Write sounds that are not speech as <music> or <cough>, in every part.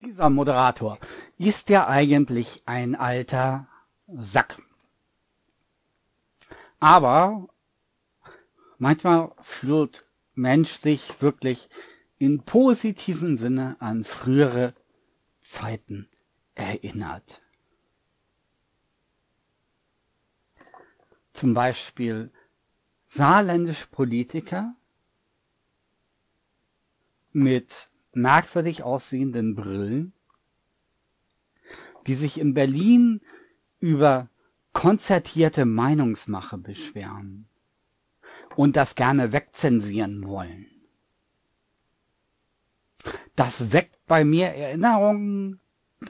Dieser Moderator ist ja eigentlich ein alter Sack. Aber manchmal fühlt Mensch sich wirklich in positiven Sinne an frühere Zeiten erinnert. Zum Beispiel saarländische Politiker mit merkwürdig aussehenden Brillen, die sich in Berlin über konzertierte Meinungsmache beschweren und das gerne wegzensieren wollen. Das weckt bei mir Erinnerungen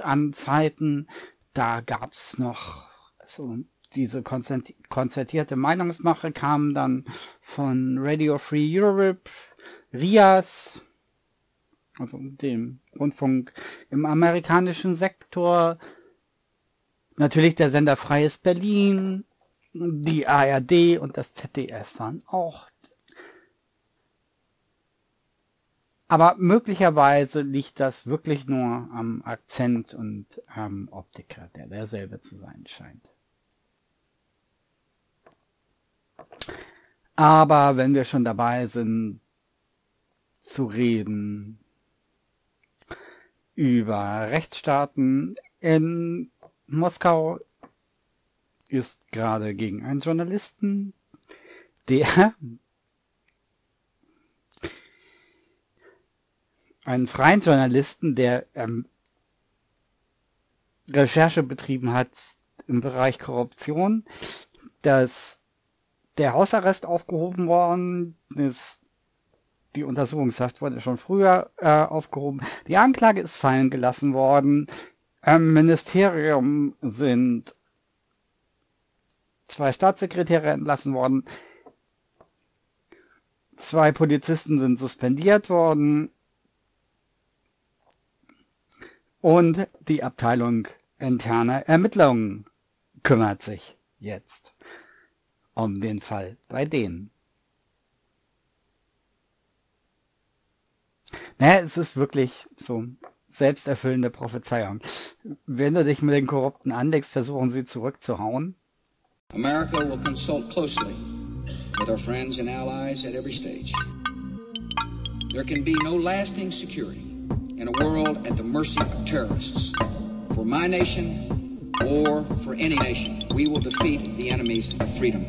an Zeiten, da gab's noch so diese konzertierte Meinungsmache kam dann von Radio Free Europe, RIAS, also dem Rundfunk im amerikanischen Sektor, natürlich der Sender Freies Berlin, die ARD und das ZDF waren auch. Aber möglicherweise liegt das wirklich nur am Akzent und am Optiker, der derselbe zu sein scheint. Aber wenn wir schon dabei sind, zu reden über Rechtsstaaten in Moskau ist gerade gegen einen Journalisten, der einen freien Journalisten, der ähm, Recherche betrieben hat im Bereich Korruption, dass der Hausarrest aufgehoben worden ist. Die Untersuchungshaft wurde schon früher äh, aufgehoben. Die Anklage ist fallen gelassen worden. Im Ministerium sind zwei Staatssekretäre entlassen worden. Zwei Polizisten sind suspendiert worden. Und die Abteilung interne Ermittlungen kümmert sich jetzt um den Fall bei denen. Naja, es ist wirklich so selbsterfüllende Prophezeiung. Wenn du dich mit den Korrupten anlegst, versuchen sie zurückzuhauen. America will consult closely with our friends and allies at every stage. There can be no lasting security in a world at the mercy of terrorists. For my nation or for any nation, we will defeat the enemies of freedom.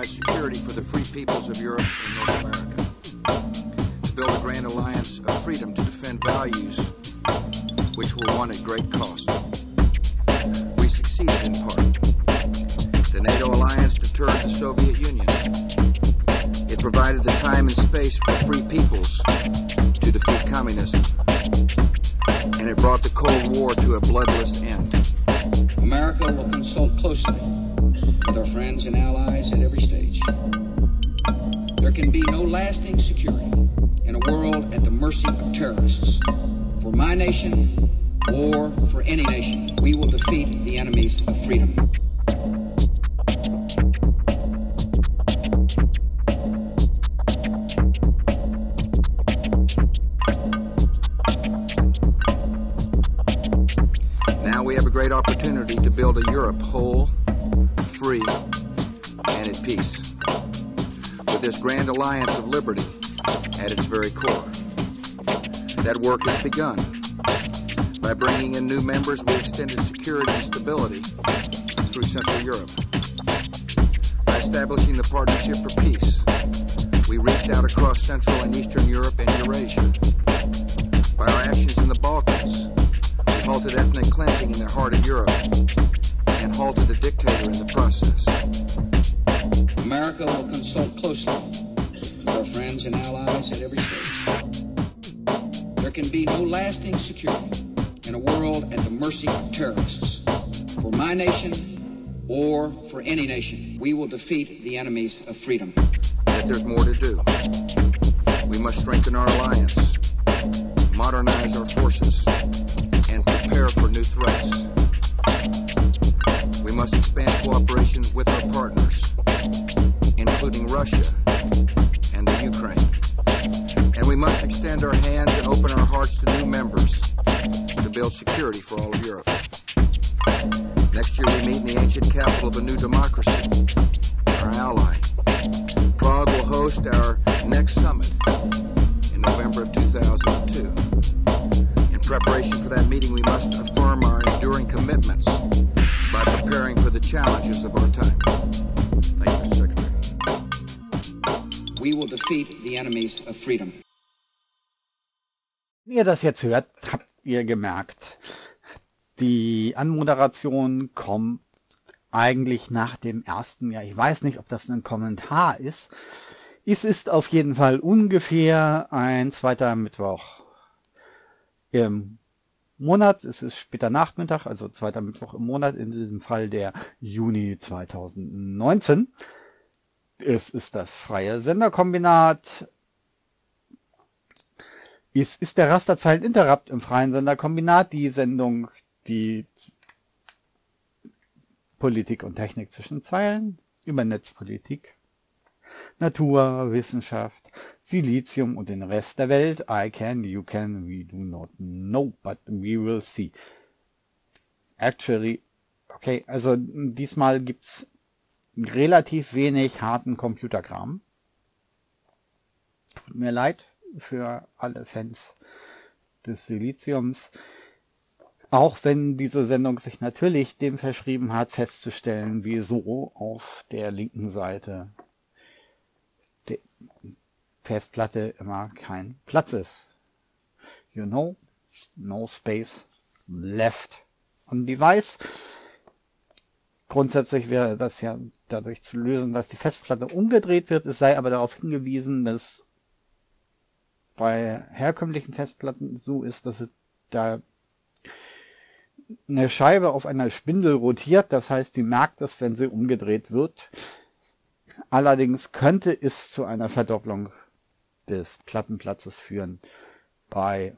Provide security for the free peoples of Europe and North America. To build a grand alliance of freedom to defend values which were won at great cost. We succeeded in part. The NATO alliance deterred the Soviet Union. It provided the time and space for free peoples terrorists. For my nation or for any nation, we will defeat the enemies of freedom. Yet there's more to do. We must strengthen our alliance, modernize our forces, and prepare for new threats We must expand cooperation with our partners, including Russia and the Ukraine. And we must extend our hands and open our hearts to new members to build security for all of Europe. Next year we meet in the ancient capital of a new democracy, our ally. Prague will host our next summit in November of 2002. In preparation for that meeting, we must affirm our enduring commitments by preparing for the challenges of our time. Thank you, Mr. Secretary. We will defeat the enemies of freedom. Wenn ihr das jetzt hört, habt ihr gemerkt, die Anmoderation kommt eigentlich nach dem ersten Jahr. Ich weiß nicht, ob das ein Kommentar ist. Es ist auf jeden Fall ungefähr ein zweiter Mittwoch im Monat. Es ist später Nachmittag, also zweiter Mittwoch im Monat, in diesem Fall der Juni 2019. Es ist das freie Senderkombinat. Es ist der Rasterzeilen Interrupt im freien Senderkombinat, die Sendung, die Politik und Technik zwischen Zeilen über Netzpolitik, Natur, Wissenschaft, Silizium und den Rest der Welt. I can, you can, we do not know, but we will see. Actually, okay, also diesmal gibt's relativ wenig harten Computerkram. Tut mir leid für alle Fans des Siliziums. Auch wenn diese Sendung sich natürlich dem verschrieben hat, festzustellen, wieso auf der linken Seite der Festplatte immer kein Platz ist. You know, no space left on device. Grundsätzlich wäre das ja dadurch zu lösen, dass die Festplatte umgedreht wird. Es sei aber darauf hingewiesen, dass bei herkömmlichen Festplatten so ist, dass es da eine Scheibe auf einer Spindel rotiert, das heißt, die merkt es, wenn sie umgedreht wird. Allerdings könnte es zu einer Verdopplung des Plattenplatzes führen bei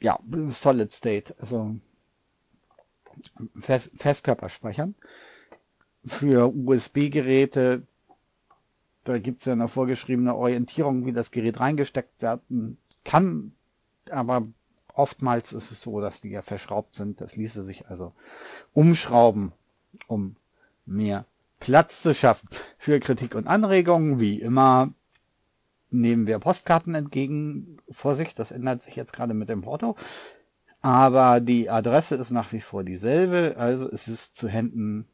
ja, Solid State, also Fest Festkörperspeichern. Für USB-Geräte, da gibt es ja eine vorgeschriebene Orientierung, wie das Gerät reingesteckt werden kann, aber Oftmals ist es so, dass die ja verschraubt sind. Das ließe sich also umschrauben, um mehr Platz zu schaffen. Für Kritik und Anregungen, wie immer, nehmen wir Postkarten entgegen. Vorsicht, das ändert sich jetzt gerade mit dem Porto. Aber die Adresse ist nach wie vor dieselbe. Also es ist zu Händen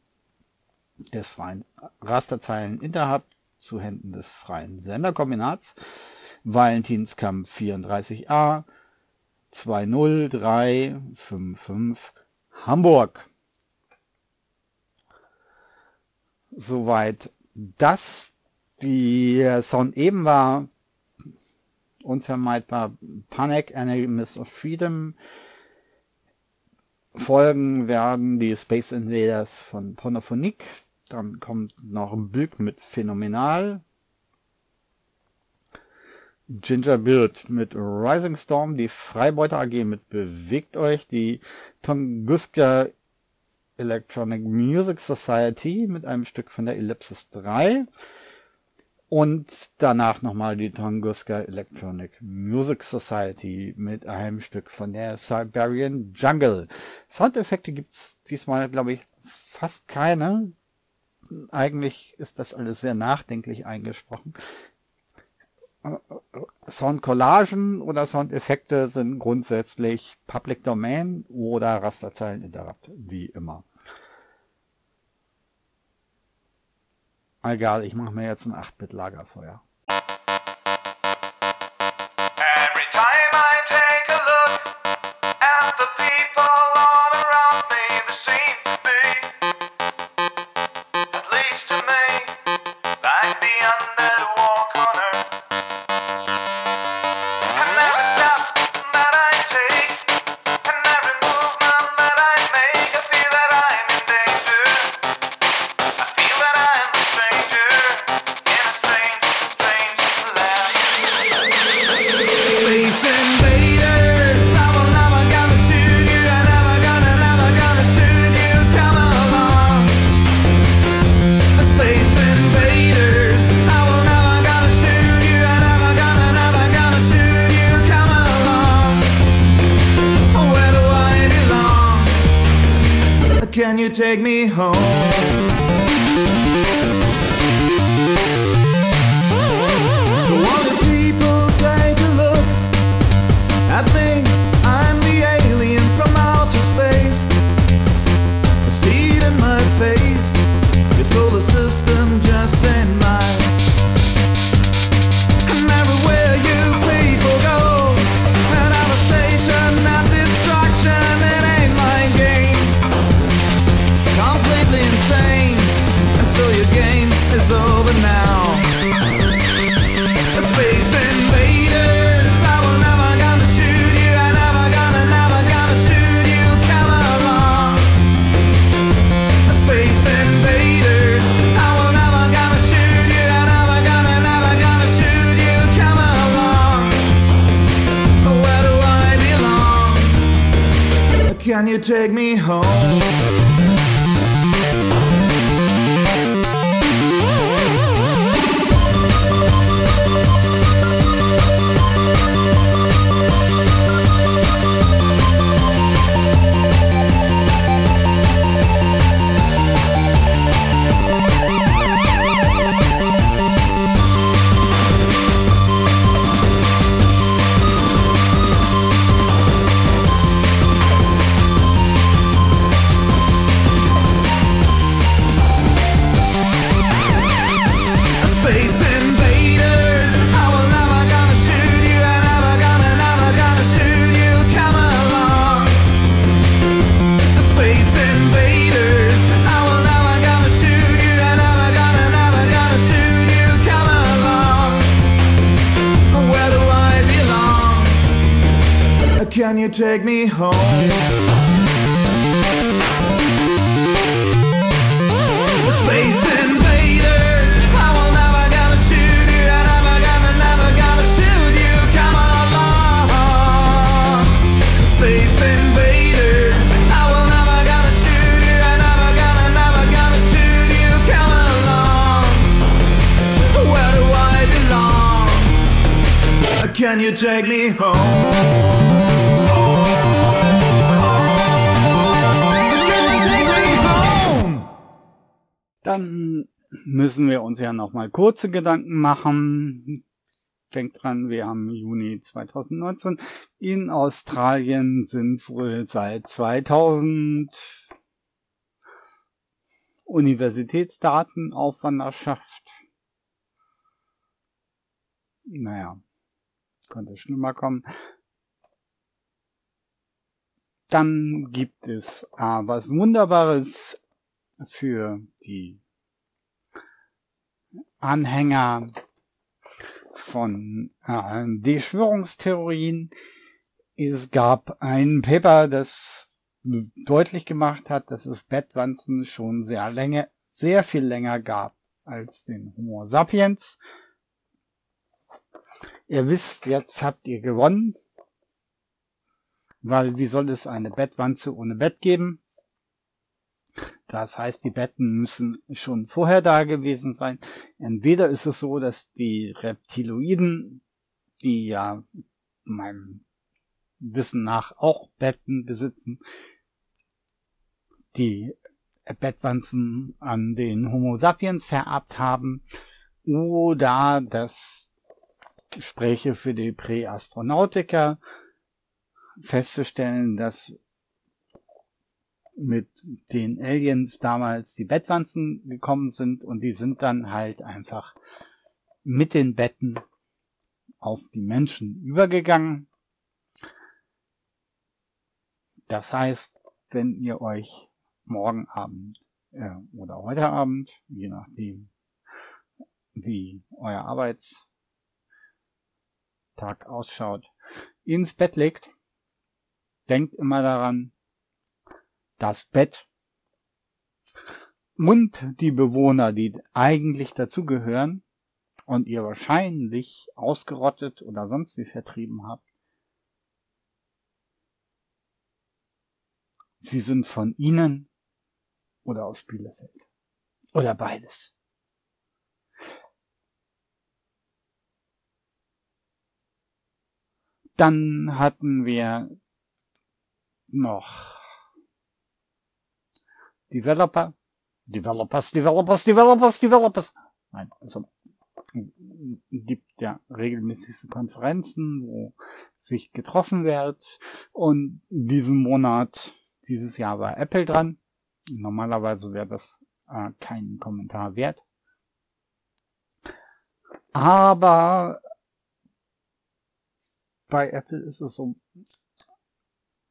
des freien Rasterzeilen Interhub, zu Händen des freien Senderkombinats. Valentinskamp 34a 20355 Hamburg. Soweit das. Die Sound eben war unvermeidbar Panic, Enemies of Freedom. Folgen werden die Space Invaders von Ponophonic. Dann kommt noch ein mit Phänomenal. Ginger Build mit Rising Storm, die Freibeuter AG mit Bewegt euch, die Tunguska Electronic Music Society mit einem Stück von der Ellipsis 3 und danach nochmal die Tunguska Electronic Music Society mit einem Stück von der Siberian Jungle. Soundeffekte gibt's diesmal, glaube ich, fast keine. Eigentlich ist das alles sehr nachdenklich eingesprochen. Soundcollagen oder Soundeffekte sind grundsätzlich Public Domain oder Rasterzeilen Interrupt, wie immer. Egal, ich mache mir jetzt ein 8-Bit-Lagerfeuer. System just Can you take me home? Dann müssen wir uns ja nochmal kurze Gedanken machen. Denkt dran, wir haben Juni 2019. In Australien sind wohl seit 2000 Universitätsdaten auf Wanderschaft. Naja, könnte schlimmer kommen. Dann gibt es äh, was Wunderbares für die Anhänger von äh, Verschwörungstheorien. Es gab ein Paper, das deutlich gemacht hat, dass es Bettwanzen schon sehr länger, sehr viel länger gab als den Homo sapiens. Ihr wisst, jetzt habt ihr gewonnen, weil wie soll es eine Bettwanze ohne Bett geben? Das heißt, die Betten müssen schon vorher da gewesen sein. Entweder ist es so, dass die Reptiloiden, die ja meinem Wissen nach auch Betten besitzen, die Bettwanzen an den Homo sapiens vererbt haben, oder das spreche für die Präastronautiker festzustellen, dass mit den Aliens damals die Bettwanzen gekommen sind und die sind dann halt einfach mit den Betten auf die Menschen übergegangen. Das heißt, wenn ihr euch morgen Abend äh, oder heute Abend, je nachdem, wie euer Arbeitstag ausschaut, ins Bett legt, denkt immer daran, das Bett und die Bewohner, die eigentlich dazugehören und ihr wahrscheinlich ausgerottet oder sonst wie vertrieben habt, sie sind von ihnen oder aus Bielefeld. Oder beides. Dann hatten wir noch Developer, Developers, Developers, Developers, Developers. Nein, also gibt ja regelmäßig Konferenzen, wo sich getroffen wird. Und diesen Monat, dieses Jahr war Apple dran. Normalerweise wäre das äh, kein Kommentar wert. Aber bei Apple ist es so,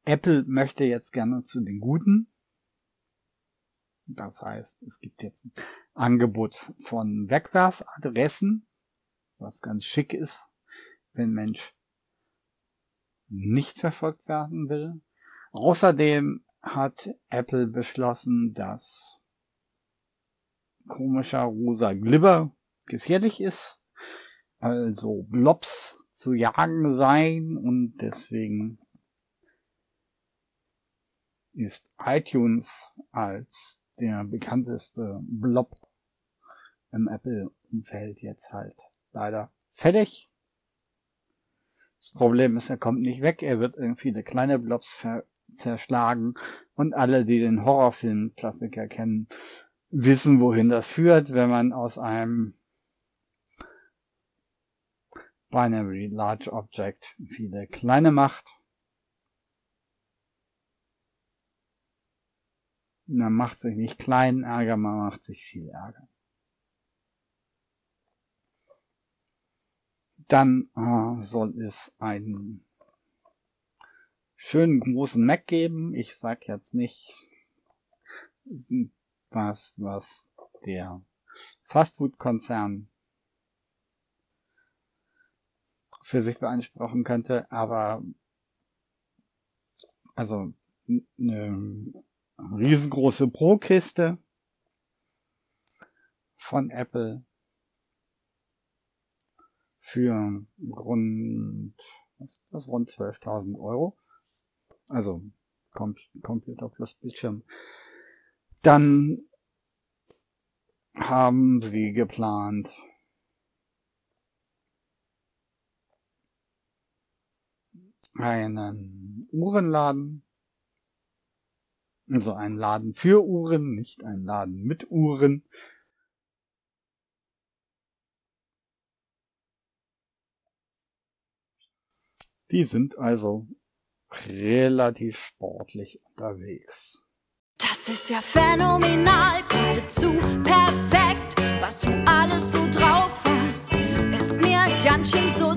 Apple möchte jetzt gerne zu den Guten. Das heißt, es gibt jetzt ein Angebot von Wegwerfadressen, was ganz schick ist, wenn Mensch nicht verfolgt werden will. Außerdem hat Apple beschlossen, dass komischer rosa Glibber gefährlich ist, also Blobs zu jagen sein und deswegen ist iTunes als der bekannteste Blob im Apple-Umfeld jetzt halt leider fertig. Das Problem ist, er kommt nicht weg, er wird in viele kleine Blobs zerschlagen und alle, die den Horrorfilm-Klassiker kennen, wissen, wohin das führt, wenn man aus einem Binary Large Object viele kleine macht. Man macht sich nicht kleinen Ärger, man macht sich viel Ärger. Dann äh, soll es einen schönen großen Mac geben. Ich sag jetzt nicht was, was der Fastfood-Konzern für sich beanspruchen könnte, aber also eine riesengroße Pro-Kiste von Apple für rund, was ist das, rund 12.000 Euro. Also Com Computer plus Bildschirm. Dann haben sie geplant, einen Uhrenladen. Also einen Laden für Uhren, nicht einen Laden mit Uhren. Die sind also relativ sportlich unterwegs. Das ist ja phänomenal, geradezu perfekt, was du alles so drauf hast. Ist mir ganz schön suspekt,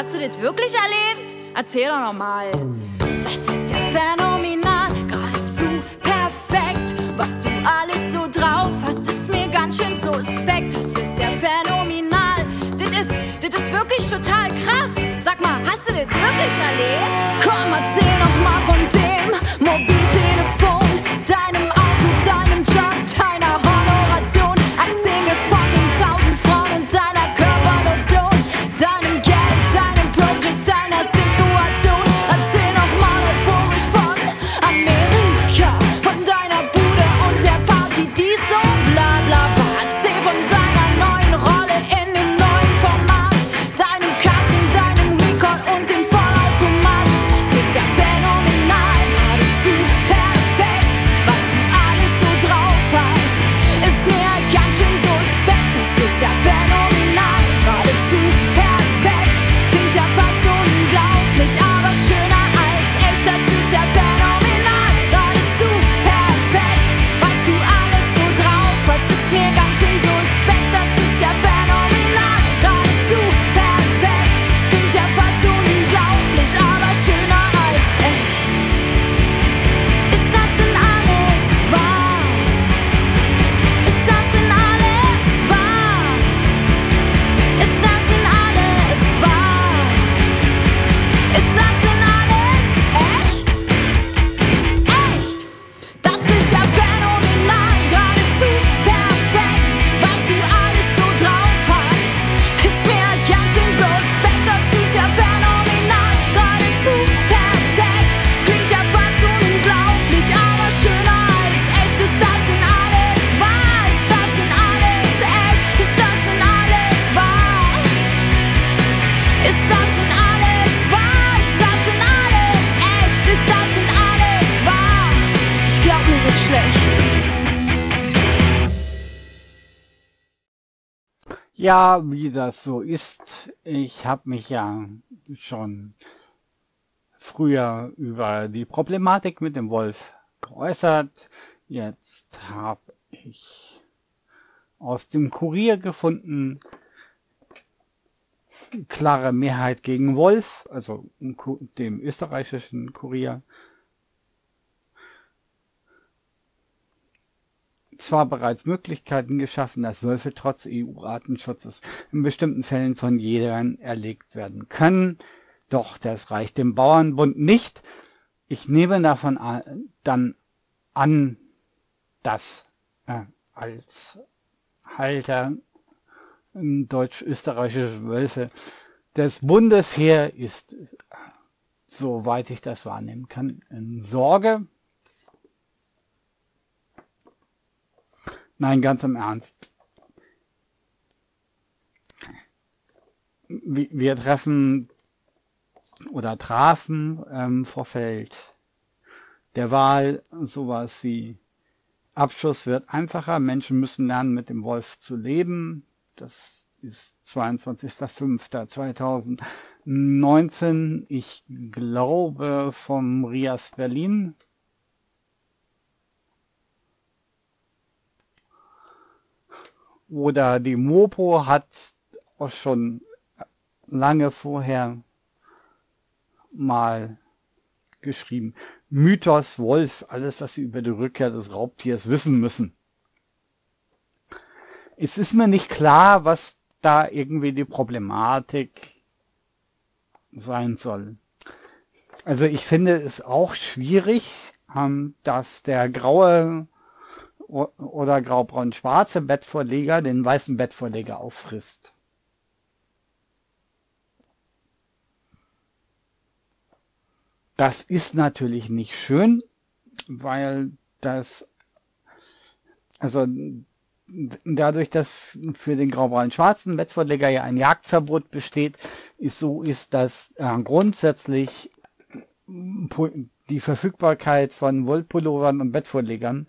Hast du das wirklich erlebt? Erzähl doch nochmal. Das ist ja phänomenal, geradezu perfekt, was du alles so drauf hast. Ist mir ganz schön suspekt, das ist ja phänomenal. Das ist, das ist wirklich total krass. Sag mal, hast du das wirklich erlebt? Schlecht. Ja, wie das so ist. Ich habe mich ja schon früher über die Problematik mit dem Wolf geäußert. Jetzt habe ich aus dem Kurier gefunden, klare Mehrheit gegen Wolf, also dem österreichischen Kurier. Zwar bereits Möglichkeiten geschaffen, dass Wölfe trotz EU-Artenschutzes in bestimmten Fällen von Jägern erlegt werden können, doch das reicht dem Bauernbund nicht. Ich nehme davon an, dann an, dass äh, als Halter deutsch-österreichische Wölfe Das Bundesheer ist, soweit ich das wahrnehmen kann, in Sorge. Nein, ganz im Ernst. Wir treffen oder trafen ähm, Vorfeld der Wahl sowas wie Abschuss wird einfacher, Menschen müssen lernen, mit dem Wolf zu leben. Das ist 22.05.2019. Ich glaube vom Rias Berlin. Oder die Mopo hat auch schon lange vorher mal geschrieben. Mythos Wolf, alles, was sie über die Rückkehr des Raubtiers wissen müssen. Es ist mir nicht klar, was da irgendwie die Problematik sein soll. Also ich finde es auch schwierig, ähm, dass der graue oder graubraun-schwarze Bettvorleger den weißen Bettvorleger auffrisst. Das ist natürlich nicht schön, weil das, also dadurch, dass für den graubraunen schwarzen Bettvorleger ja ein Jagdverbot besteht, ist so ist, dass äh, grundsätzlich die Verfügbarkeit von Wollpullovern und Bettvorlegern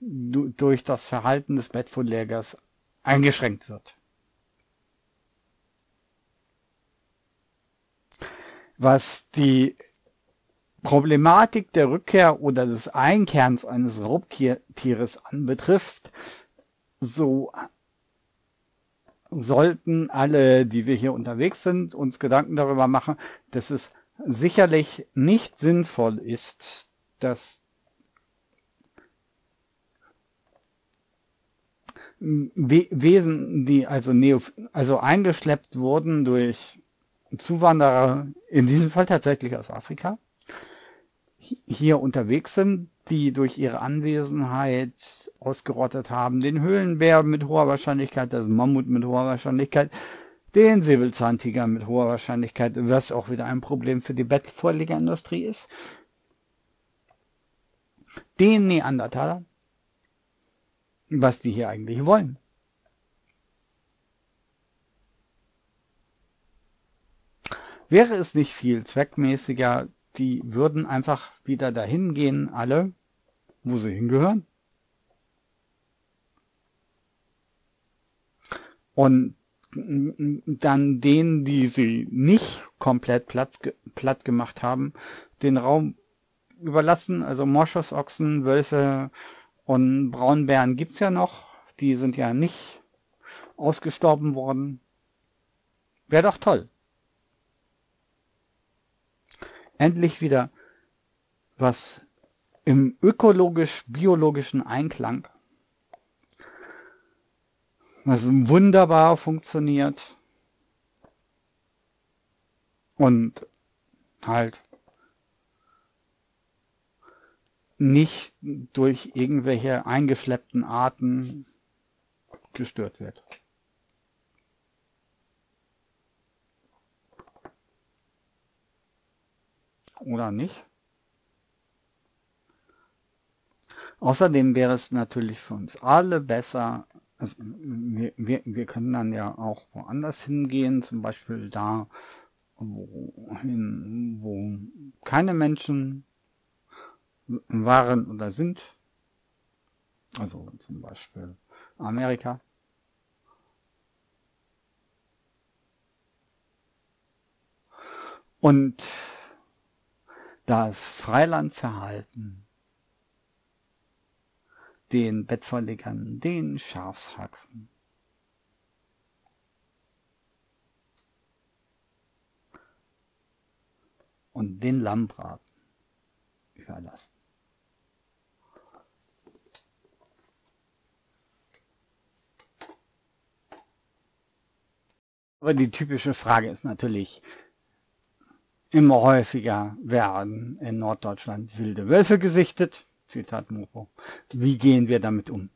durch das Verhalten des Bettvorlegers eingeschränkt wird. Was die Problematik der Rückkehr oder des Einkerns eines Raubtieres anbetrifft, so sollten alle, die wir hier unterwegs sind, uns Gedanken darüber machen, dass es sicherlich nicht sinnvoll ist, dass Wesen, die also, Neo, also eingeschleppt wurden durch Zuwanderer, in diesem Fall tatsächlich aus Afrika, hier unterwegs sind, die durch ihre Anwesenheit ausgerottet haben. Den Höhlenbär mit hoher Wahrscheinlichkeit, das Mammut mit hoher Wahrscheinlichkeit, den Säbelzahntiger mit hoher Wahrscheinlichkeit, was auch wieder ein Problem für die Bettvorlegerindustrie ist. Den Neandertaler, was die hier eigentlich wollen. Wäre es nicht viel zweckmäßiger, die würden einfach wieder dahin gehen, alle, wo sie hingehören. Und dann denen, die sie nicht komplett platt, platt gemacht haben, den Raum überlassen. Also Moschosochsen, Wölfe und Braunbären gibt's ja noch. Die sind ja nicht ausgestorben worden. Wäre doch toll endlich wieder was im ökologisch-biologischen Einklang, was wunderbar funktioniert und halt nicht durch irgendwelche eingeschleppten Arten gestört wird. oder nicht. Außerdem wäre es natürlich für uns alle besser, also wir, wir, wir können dann ja auch woanders hingehen, zum Beispiel da, wo, hin, wo keine Menschen waren oder sind. Also zum Beispiel Amerika. Und das Freilandverhalten den Bettvorlegern, den Schafshaxen. und den Lammbraten überlassen. Aber die typische Frage ist natürlich, Immer häufiger werden in Norddeutschland wilde Wölfe gesichtet. Zitat Moro. Wie gehen wir damit um?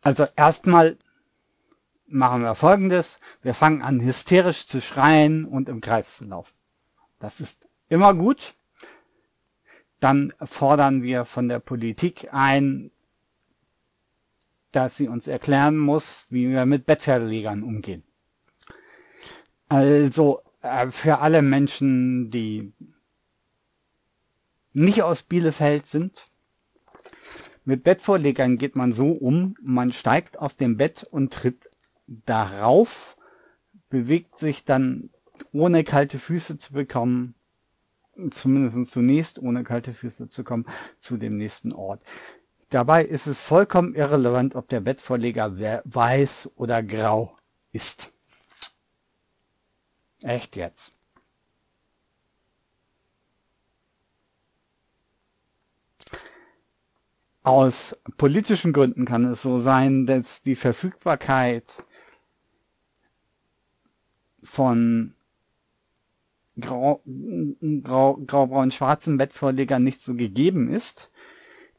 Also erstmal machen wir folgendes. Wir fangen an hysterisch zu schreien und im Kreis zu laufen. Das ist immer gut. Dann fordern wir von der Politik ein, dass sie uns erklären muss, wie wir mit Bettverlegern umgehen. Also äh, für alle Menschen, die nicht aus Bielefeld sind, mit Bettvorlegern geht man so um, man steigt aus dem Bett und tritt darauf, bewegt sich dann ohne kalte Füße zu bekommen, zumindest zunächst ohne kalte Füße zu kommen, zu dem nächsten Ort. Dabei ist es vollkommen irrelevant, ob der Bettvorleger weiß oder grau ist. Echt jetzt. Aus politischen Gründen kann es so sein, dass die Verfügbarkeit von grau, grau, grau-braun-schwarzen Bettvorlegern nicht so gegeben ist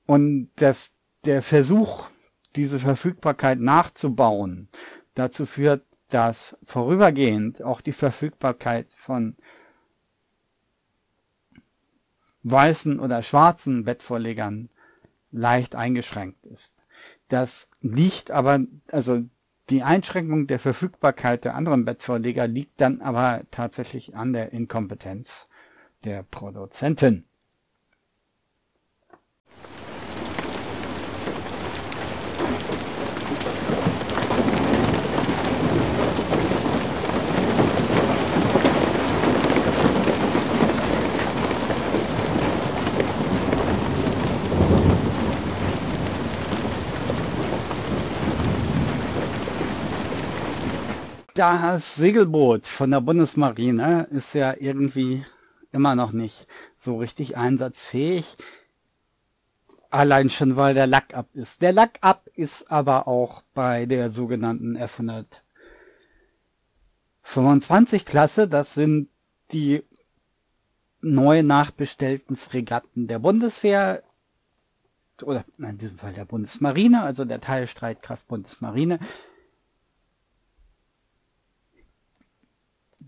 und dass der Versuch, diese Verfügbarkeit nachzubauen, dazu führt, dass vorübergehend auch die Verfügbarkeit von weißen oder schwarzen Bettvorlegern leicht eingeschränkt ist. Das liegt aber, also die Einschränkung der Verfügbarkeit der anderen Bettvorleger liegt dann aber tatsächlich an der Inkompetenz der Produzenten. Das Segelboot von der Bundesmarine ist ja irgendwie immer noch nicht so richtig einsatzfähig. Allein schon, weil der Lack ab ist. Der Lack ab ist aber auch bei der sogenannten F125 Klasse. Das sind die neu nachbestellten Fregatten der Bundeswehr oder in diesem Fall der Bundesmarine, also der Teilstreitkraft Bundesmarine.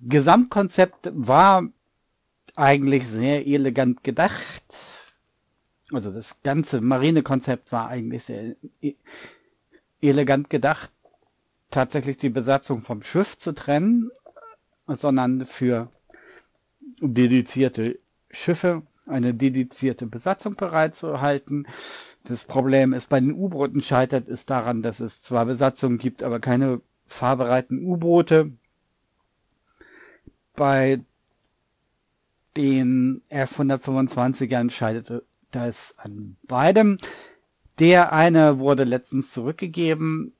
Gesamtkonzept war eigentlich sehr elegant gedacht. Also das ganze Marinekonzept war eigentlich sehr e elegant gedacht, tatsächlich die Besatzung vom Schiff zu trennen, sondern für dedizierte Schiffe eine dedizierte Besatzung bereitzuhalten. Das Problem ist, bei den U-Booten scheitert es daran, dass es zwar Besatzungen gibt, aber keine fahrbereiten U-Boote bei den F-125ern scheiterte das an beidem. Der eine wurde letztens zurückgegeben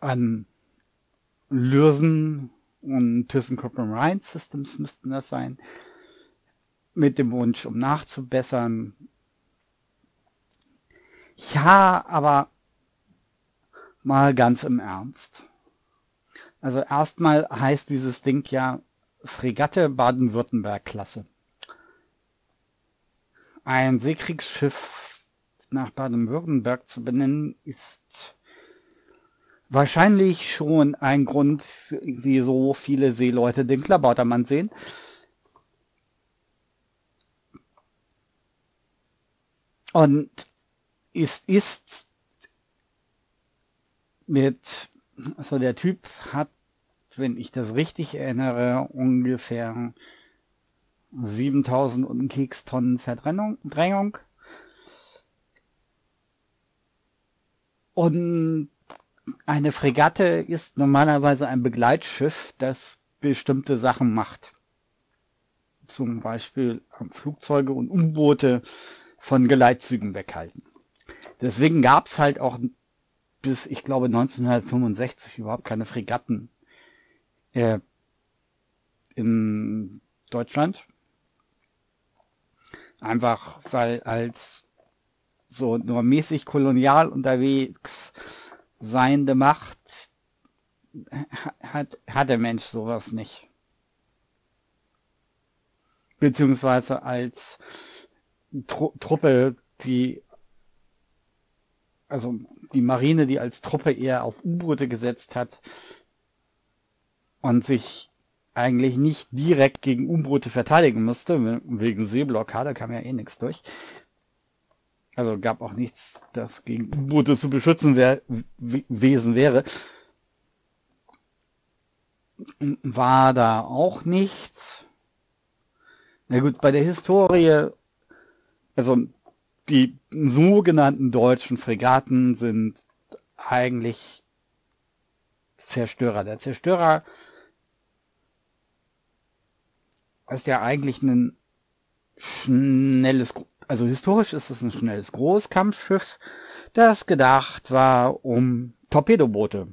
an Lürsen und ThyssenKrupp Marine Systems müssten das sein, mit dem Wunsch, um nachzubessern. Ja, aber mal ganz im Ernst. Also erstmal heißt dieses Ding ja Fregatte Baden-Württemberg-Klasse. Ein Seekriegsschiff nach Baden-Württemberg zu benennen, ist wahrscheinlich schon ein Grund, wie so viele Seeleute den Klabautermann sehen. Und es ist mit also der Typ hat, wenn ich das richtig erinnere, ungefähr 7000 und Kekstonnen Verdrängung. Und eine Fregatte ist normalerweise ein Begleitschiff, das bestimmte Sachen macht. Zum Beispiel Flugzeuge und U-Boote von Geleitzügen weghalten. Deswegen gab es halt auch bis, ich glaube, 1965 überhaupt keine Fregatten äh, in Deutschland. Einfach weil als so nur mäßig kolonial unterwegs seiende Macht hat, hat der Mensch sowas nicht. Beziehungsweise als Tru Truppe, die also die Marine, die als Truppe eher auf U-Boote gesetzt hat und sich eigentlich nicht direkt gegen U-Boote verteidigen musste, wegen Seeblockade kam ja eh nichts durch. Also gab auch nichts, das gegen U-Boote zu beschützen wär, gewesen wäre. War da auch nichts. Na gut, bei der Historie, also die sogenannten deutschen Fregatten sind eigentlich Zerstörer. Der Zerstörer ist ja eigentlich ein schnelles, also historisch ist es ein schnelles Großkampfschiff, das gedacht war, um Torpedoboote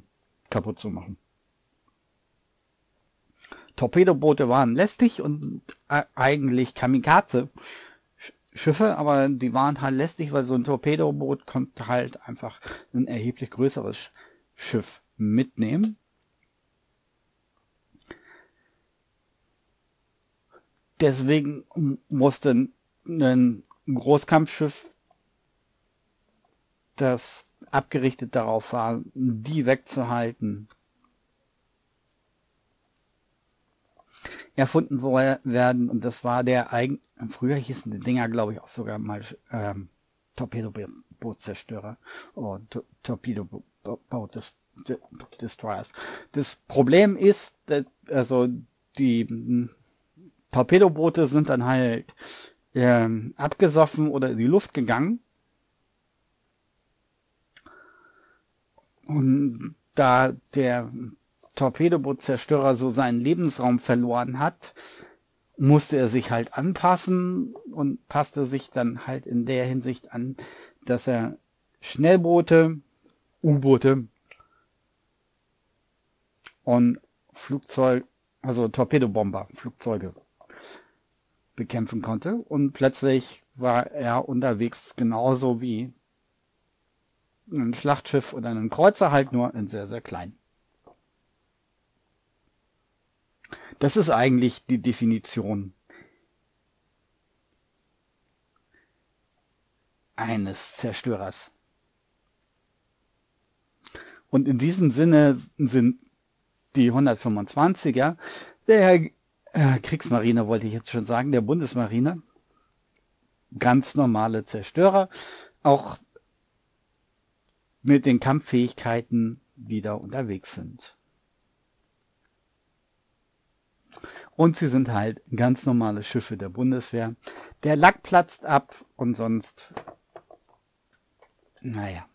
kaputt zu machen. Torpedoboote waren lästig und eigentlich Kamikaze Schiffe, aber die waren halt lästig, weil so ein Torpedoboot konnte halt einfach ein erheblich größeres Schiff mitnehmen. Deswegen musste ein Großkampfschiff, das abgerichtet darauf war, die wegzuhalten, erfunden werden. Und das war der eigen, früher hießen die Dinger, glaube ich, auch sogar mal ähm, Torpedobootzerstörern oder oh, Torpedoboot Destroyers. Das Problem ist, also die hm, Torpedoboote sind dann halt ähm, abgesoffen oder in die Luft gegangen. Und da der Torpedobootzerstörer so seinen Lebensraum verloren hat, musste er sich halt anpassen und passte sich dann halt in der Hinsicht an, dass er Schnellboote, U-Boote und Flugzeug, also Torpedobomber, Flugzeuge bekämpfen konnte. Und plötzlich war er unterwegs genauso wie ein Schlachtschiff oder ein Kreuzer, halt nur in sehr, sehr klein. Das ist eigentlich die Definition eines Zerstörers. Und in diesem Sinne sind die 125er der Kriegsmarine, wollte ich jetzt schon sagen, der Bundesmarine, ganz normale Zerstörer, auch mit den Kampffähigkeiten, die da unterwegs sind. Und sie sind halt ganz normale Schiffe der Bundeswehr. Der Lack platzt ab und sonst, naja.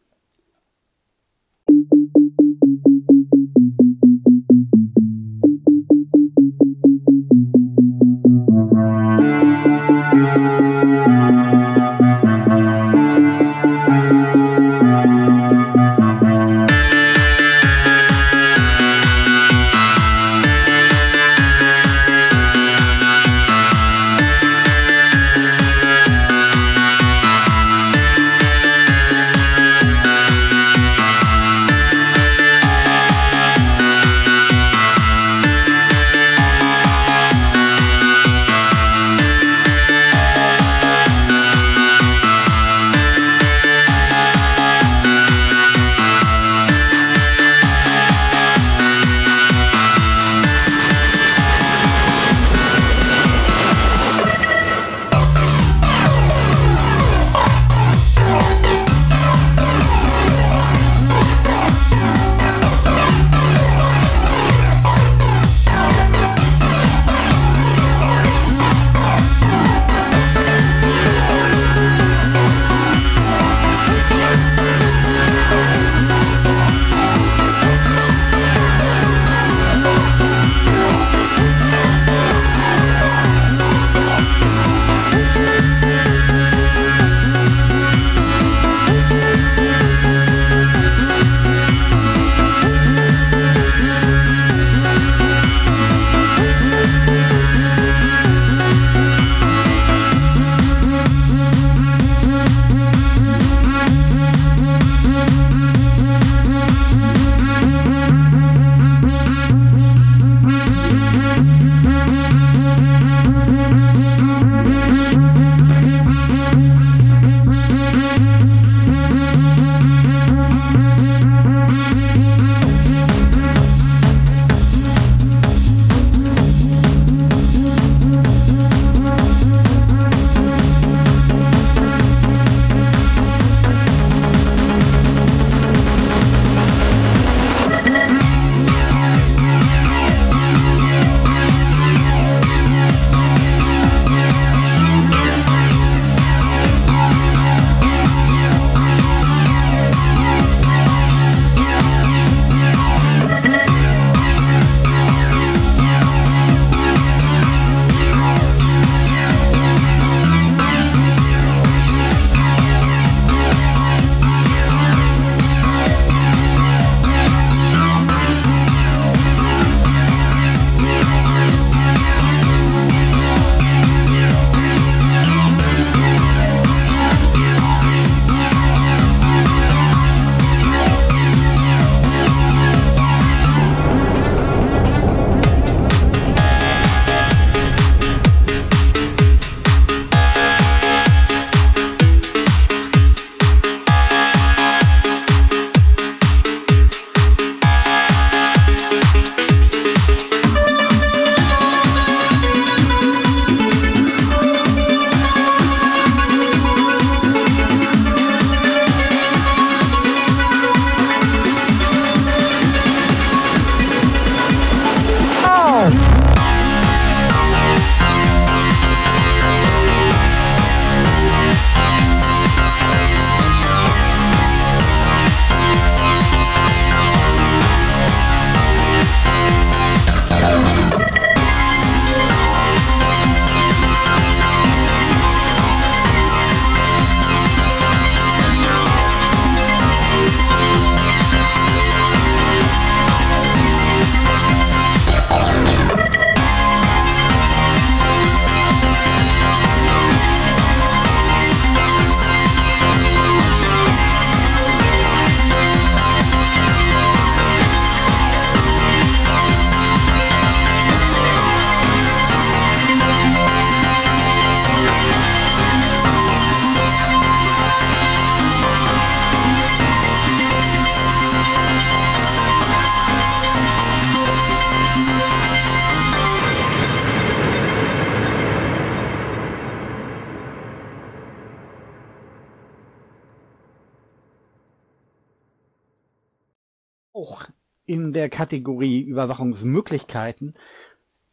Der Kategorie Überwachungsmöglichkeiten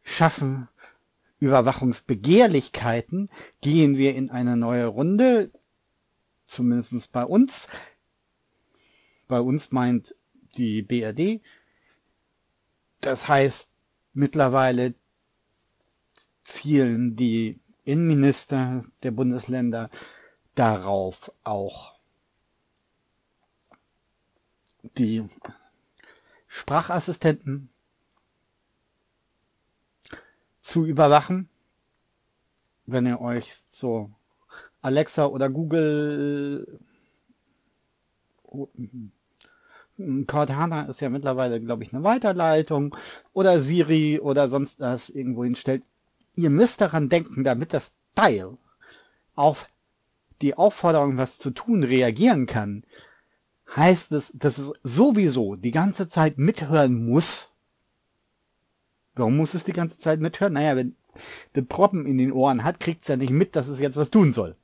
schaffen Überwachungsbegehrlichkeiten, gehen wir in eine neue Runde, zumindest bei uns. Bei uns meint die BRD. Das heißt, mittlerweile zielen die Innenminister der Bundesländer darauf auch die Sprachassistenten zu überwachen. Wenn ihr euch so Alexa oder Google Cortana ist ja mittlerweile, glaube ich, eine Weiterleitung oder Siri oder sonst was irgendwo hinstellt. Ihr müsst daran denken, damit das Teil auf die Aufforderung, was zu tun, reagieren kann, heißt es, dass es sowieso die ganze Zeit mithören muss. Warum muss es die ganze Zeit mithören? Naja, wenn der Proppen in den Ohren hat, kriegt es ja nicht mit, dass es jetzt was tun soll.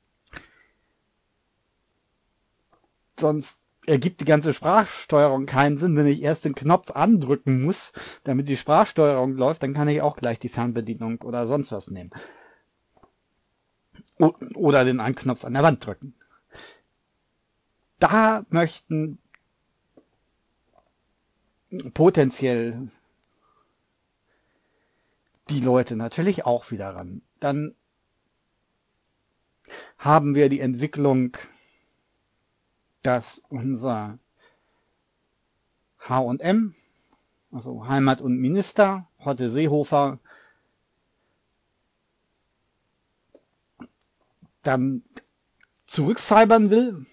Sonst ergibt die ganze Sprachsteuerung keinen Sinn, wenn ich erst den Knopf andrücken muss, damit die Sprachsteuerung läuft, dann kann ich auch gleich die Fernbedienung oder sonst was nehmen. Oder den Anknopf an der Wand drücken. Da möchten potenziell die Leute natürlich auch wieder ran. Dann haben wir die Entwicklung dass unser H&M, also Heimat und Minister, Hotte Seehofer, dann zurückcybern will.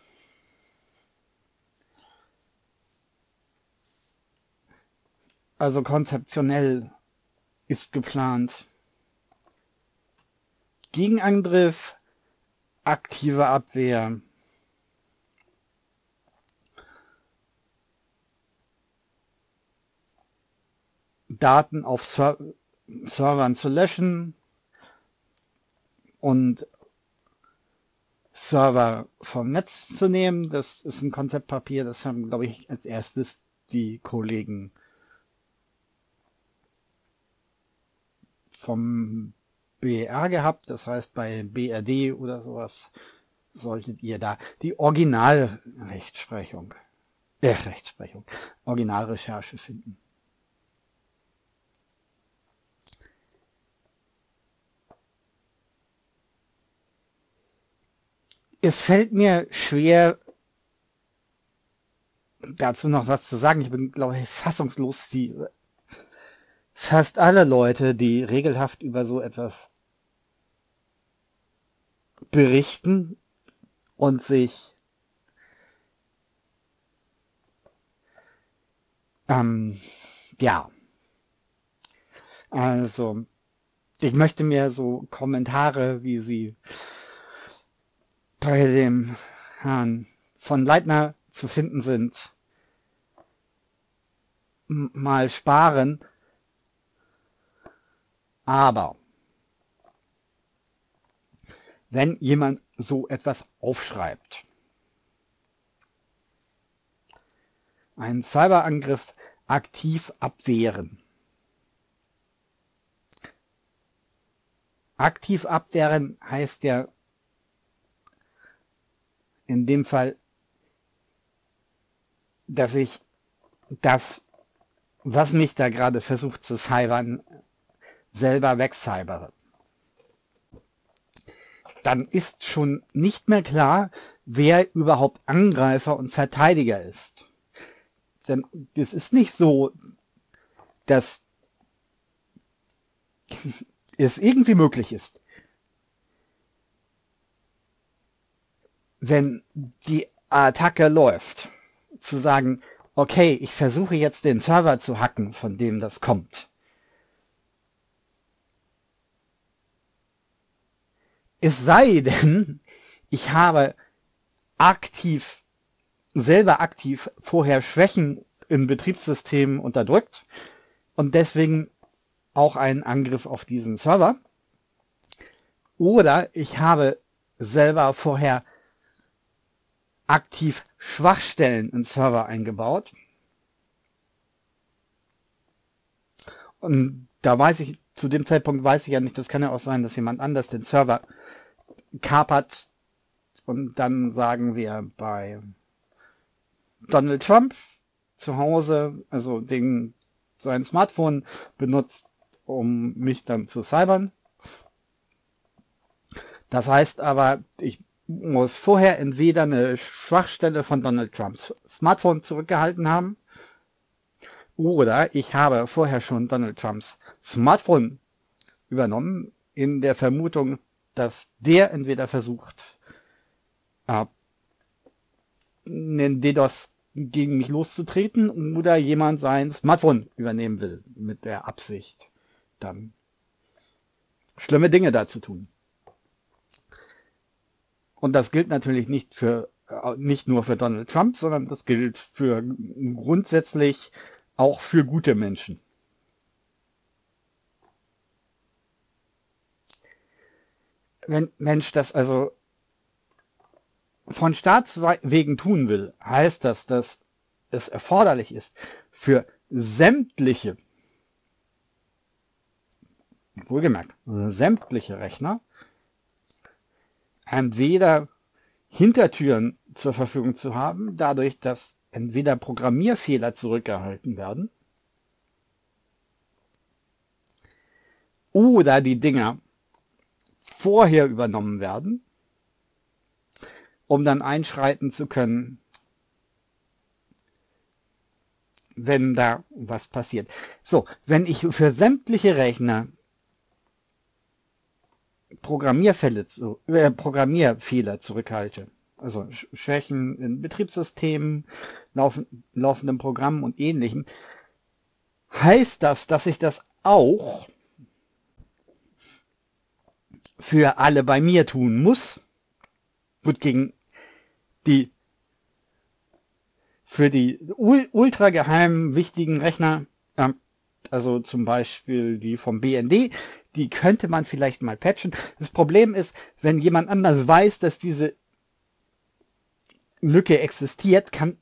Also konzeptionell ist geplant. Gegenangriff, aktive Abwehr, Daten auf Ser Servern zu löschen und Server vom Netz zu nehmen. Das ist ein Konzeptpapier, das haben, glaube ich, als erstes die Kollegen vom BR gehabt. Das heißt, bei BRD oder sowas solltet ihr da die Originalrechtsprechung, äh, Rechtsprechung, Originalrecherche finden. es fällt mir schwer, dazu noch was zu sagen. Ich bin, glaube ich, fassungslos, wie fast alle Leute, die regelhaft über so etwas berichten und sich ähm, ja, also ich möchte mir so Kommentare, wie sie bei dem Herrn von Leitner zu finden sind, mal sparen. Aber wenn jemand so etwas aufschreibt, einen Cyberangriff aktiv abwehren. Aktiv abwehren heißt ja in dem Fall, dass ich das, was mich da gerade versucht zu cybern, selber wegcybere. Dann ist schon nicht mehr klar, wer überhaupt Angreifer und Verteidiger ist. Denn es ist nicht so, dass <laughs> es irgendwie möglich ist, wenn die Attacke läuft, zu sagen, okay, ich versuche jetzt den Server zu hacken, von dem das kommt. Es sei denn, ich habe aktiv, selber aktiv vorher Schwächen im Betriebssystem unterdrückt und deswegen auch einen Angriff auf diesen Server. Oder ich habe selber vorher aktiv Schwachstellen im Server eingebaut Und da weiß ich, zu dem Zeitpunkt weiß ich ja nicht, das kann ja auch sein, dass jemand anders den Server kapert und dann sagen wir bei Donald Trump zu Hause, also den, sein Smartphone benutzt, um mich dann zu cybern. Das heißt aber, ich muss vorher entweder eine Schwachstelle von Donald Trumps Smartphone zurückgehalten haben oder ich habe vorher schon Donald Trumps Smartphone übernommen in der Vermutung, dass der entweder versucht, äh, einen DDoS gegen mich loszutreten oder jemand sein Smartphone übernehmen will mit der Absicht, dann schlimme Dinge da zu tun. Und das gilt natürlich nicht für äh, nicht nur für Donald Trump, sondern das gilt für grundsätzlich auch für gute Menschen. Wenn Mensch das also von Staatswegen tun will, heißt das, dass es erforderlich ist, für sämtliche, wohlgemerkt, sämtliche Rechner entweder Hintertüren zur Verfügung zu haben, dadurch, dass entweder Programmierfehler zurückgehalten werden oder die Dinger vorher übernommen werden, um dann einschreiten zu können, wenn da was passiert. So, wenn ich für sämtliche Rechner Programmierfälle zu, äh, Programmierfehler zurückhalte. Also Schwächen in Betriebssystemen, laufen, laufenden Programmen und ähnlichem. Heißt das, dass ich das auch für alle bei mir tun muss? Gut, gegen die für die ultra geheimen wichtigen Rechner, äh, also zum Beispiel die vom BND, die könnte man vielleicht mal patchen. Das Problem ist, wenn jemand anders weiß, dass diese Lücke existiert, kann,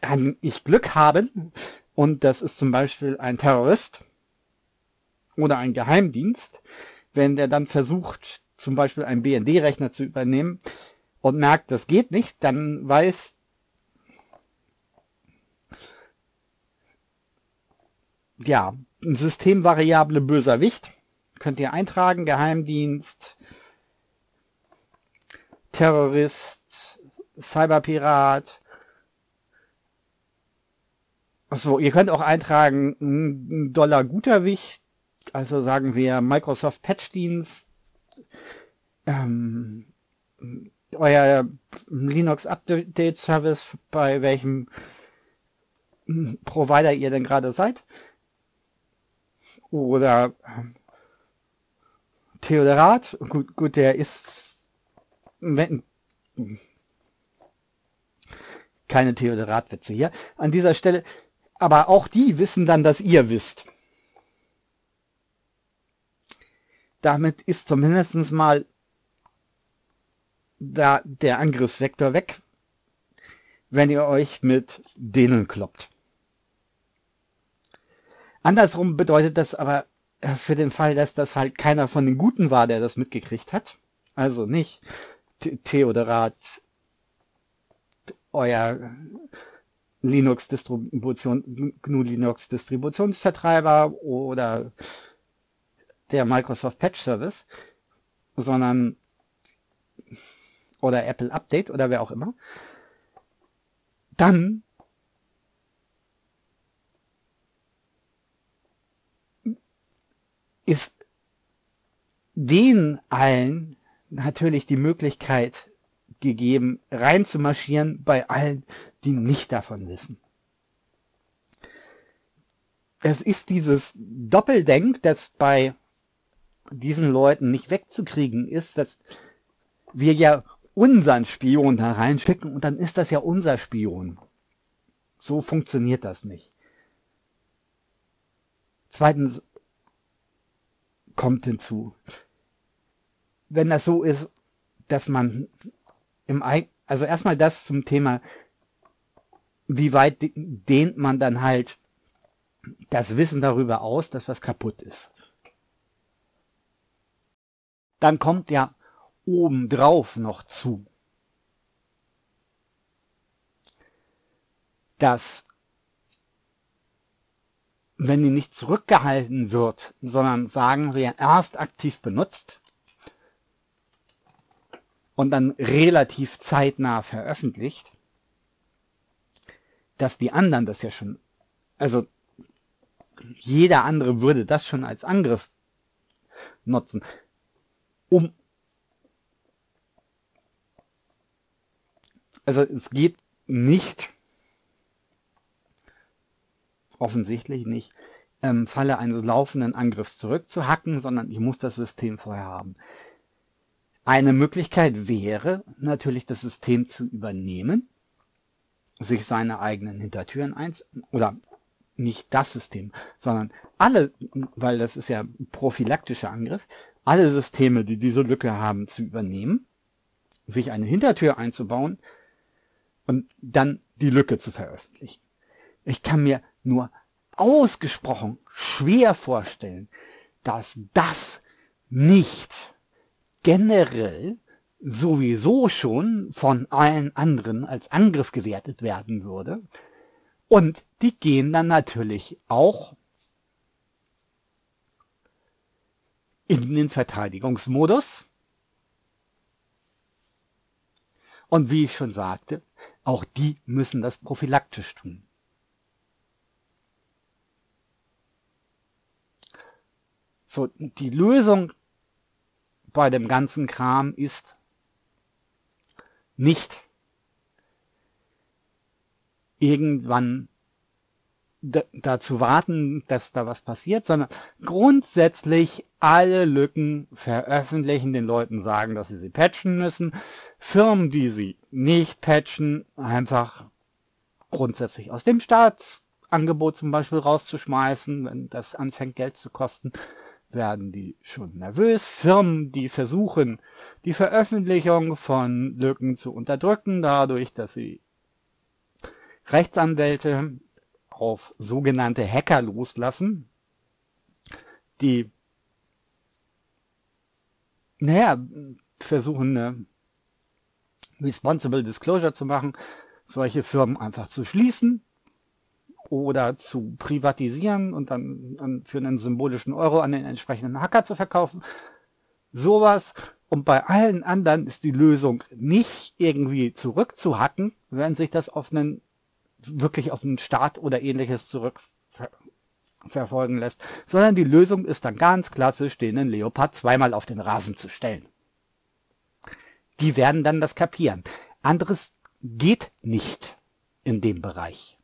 kann ich Glück haben. Und das ist zum Beispiel ein Terrorist oder ein Geheimdienst. Wenn der dann versucht, zum Beispiel einen BND-Rechner zu übernehmen und merkt, das geht nicht, dann weiß ja, ein Systemvariable böser Wicht. Könnt ihr eintragen, Geheimdienst, Terrorist, Cyberpirat. Achso, ihr könnt auch eintragen, ein Dollar guter Wicht, also sagen wir Microsoft Patchdienst, ähm, euer Linux Update Service, bei welchem Provider ihr denn gerade seid. Oder ähm, Theodorat, gut, gut, der ist wenn, keine Theodorat-Witze hier an dieser Stelle, aber auch die wissen dann, dass ihr wisst. Damit ist zumindest mal da der Angriffsvektor weg, wenn ihr euch mit denen kloppt. Andersrum bedeutet das aber äh, für den Fall, dass das halt keiner von den Guten war, der das mitgekriegt hat. Also nicht Theodorat, euer Linux-Distribution, GNU Linux Distributionsvertreiber oder der Microsoft Patch Service, sondern oder Apple Update oder wer auch immer, dann ist den allen natürlich die Möglichkeit gegeben, reinzumarschieren bei allen, die nicht davon wissen. Es ist dieses Doppeldenk, das bei diesen Leuten nicht wegzukriegen ist, dass wir ja unseren Spion da reinschicken und dann ist das ja unser Spion. So funktioniert das nicht. Zweitens, kommt hinzu. Wenn das so ist, dass man im Ei also erstmal das zum Thema, wie weit dehnt man dann halt das Wissen darüber aus, dass was kaputt ist. Dann kommt ja obendrauf noch zu, dass wenn die nicht zurückgehalten wird, sondern sagen wir erst aktiv benutzt und dann relativ zeitnah veröffentlicht, dass die anderen das ja schon, also jeder andere würde das schon als Angriff nutzen, um also es geht nicht offensichtlich nicht im Falle eines laufenden Angriffs zurückzuhacken, sondern ich muss das System vorher haben. Eine Möglichkeit wäre natürlich das System zu übernehmen, sich seine eigenen Hintertüren eins oder nicht das System, sondern alle, weil das ist ja prophylaktischer Angriff, alle Systeme, die diese Lücke haben, zu übernehmen, sich eine Hintertür einzubauen und dann die Lücke zu veröffentlichen. Ich kann mir nur ausgesprochen schwer vorstellen, dass das nicht generell sowieso schon von allen anderen als Angriff gewertet werden würde. Und die gehen dann natürlich auch in den Verteidigungsmodus. Und wie ich schon sagte, auch die müssen das prophylaktisch tun. So, die Lösung bei dem ganzen Kram ist nicht irgendwann dazu warten, dass da was passiert, sondern grundsätzlich alle Lücken veröffentlichen, den Leuten sagen, dass sie sie patchen müssen. Firmen, die sie nicht patchen, einfach grundsätzlich aus dem Staatsangebot zum Beispiel rauszuschmeißen, wenn das anfängt Geld zu kosten werden die schon nervös. Firmen, die versuchen, die Veröffentlichung von Lücken zu unterdrücken, dadurch, dass sie Rechtsanwälte auf sogenannte Hacker loslassen, die, naja, versuchen, eine Responsible Disclosure zu machen, solche Firmen einfach zu schließen oder zu privatisieren und dann, dann für einen symbolischen Euro an den entsprechenden Hacker zu verkaufen. Sowas. Und bei allen anderen ist die Lösung nicht irgendwie zurückzuhacken, wenn sich das auf einen, wirklich auf einen Staat oder ähnliches zurückverfolgen lässt, sondern die Lösung ist dann ganz klassisch, den Leopard zweimal auf den Rasen zu stellen. Die werden dann das kapieren. Anderes geht nicht in dem Bereich.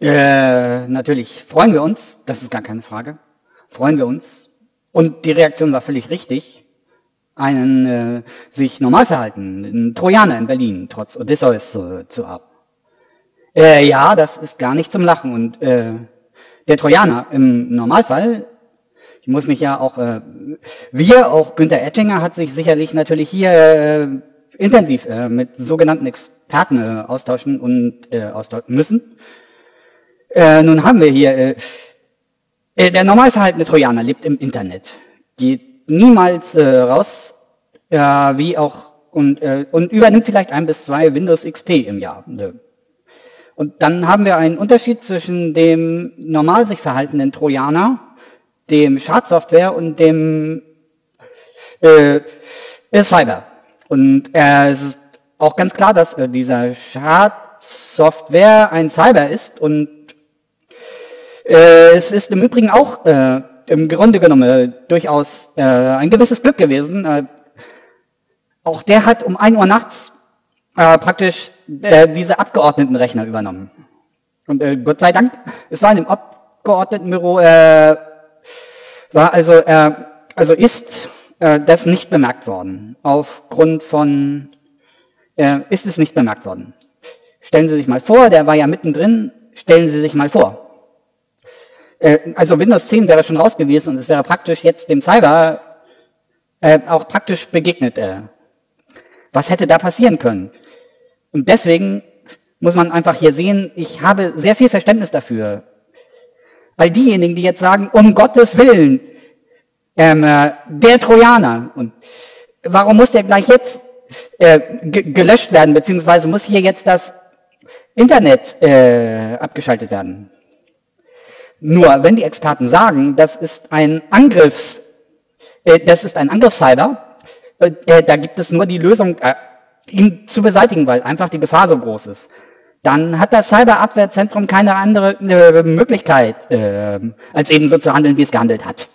Äh, natürlich freuen wir uns, das ist gar keine Frage. Freuen wir uns. Und die Reaktion war völlig richtig. Einen äh, sich normal verhalten, einen Trojaner in Berlin, trotz Odysseus zu, zu haben. Äh, ja, das ist gar nicht zum Lachen. Und äh, der Trojaner im Normalfall, ich muss mich ja auch, äh, wir, auch Günther Ettinger hat sich sicherlich natürlich hier äh, intensiv äh, mit sogenannten Experten äh, austauschen und äh, austauschen müssen. Äh, nun haben wir hier, äh, äh, der normal verhaltene Trojaner lebt im Internet, geht niemals äh, raus, äh, wie auch, und, äh, und übernimmt vielleicht ein bis zwei Windows XP im Jahr. Und dann haben wir einen Unterschied zwischen dem normal sich verhaltenen Trojaner, dem Schadsoftware und dem äh, Cyber. Und äh, es ist auch ganz klar, dass äh, dieser Schadsoftware ein Cyber ist und äh, es ist im Übrigen auch äh, im Grunde genommen äh, durchaus äh, ein gewisses Glück gewesen. Äh, auch der hat um ein Uhr nachts äh, praktisch äh, diese Abgeordnetenrechner übernommen. Und äh, Gott sei Dank, es war in dem Abgeordnetenbüro, äh, war also, äh, also ist äh, das nicht bemerkt worden. Aufgrund von, äh, ist es nicht bemerkt worden. Stellen Sie sich mal vor, der war ja mittendrin, stellen Sie sich mal vor. Äh, also Windows 10 wäre schon raus gewesen und es wäre praktisch jetzt dem Cyber äh, auch praktisch begegnet. Äh. Was hätte da passieren können? Und deswegen muss man einfach hier sehen, ich habe sehr viel Verständnis dafür. Weil diejenigen, die jetzt sagen, um Gottes Willen, ähm, äh, der Trojaner, und warum muss der gleich jetzt äh, gelöscht werden, beziehungsweise muss hier jetzt das Internet äh, abgeschaltet werden? Nur wenn die Experten sagen, das ist ein Angriffs, äh, das ist ein Angriffscyber, äh, äh, da gibt es nur die Lösung, äh, ihn zu beseitigen, weil einfach die Gefahr so groß ist. Dann hat das Cyberabwehrzentrum keine andere äh, Möglichkeit, äh, als eben so zu handeln, wie es gehandelt hat.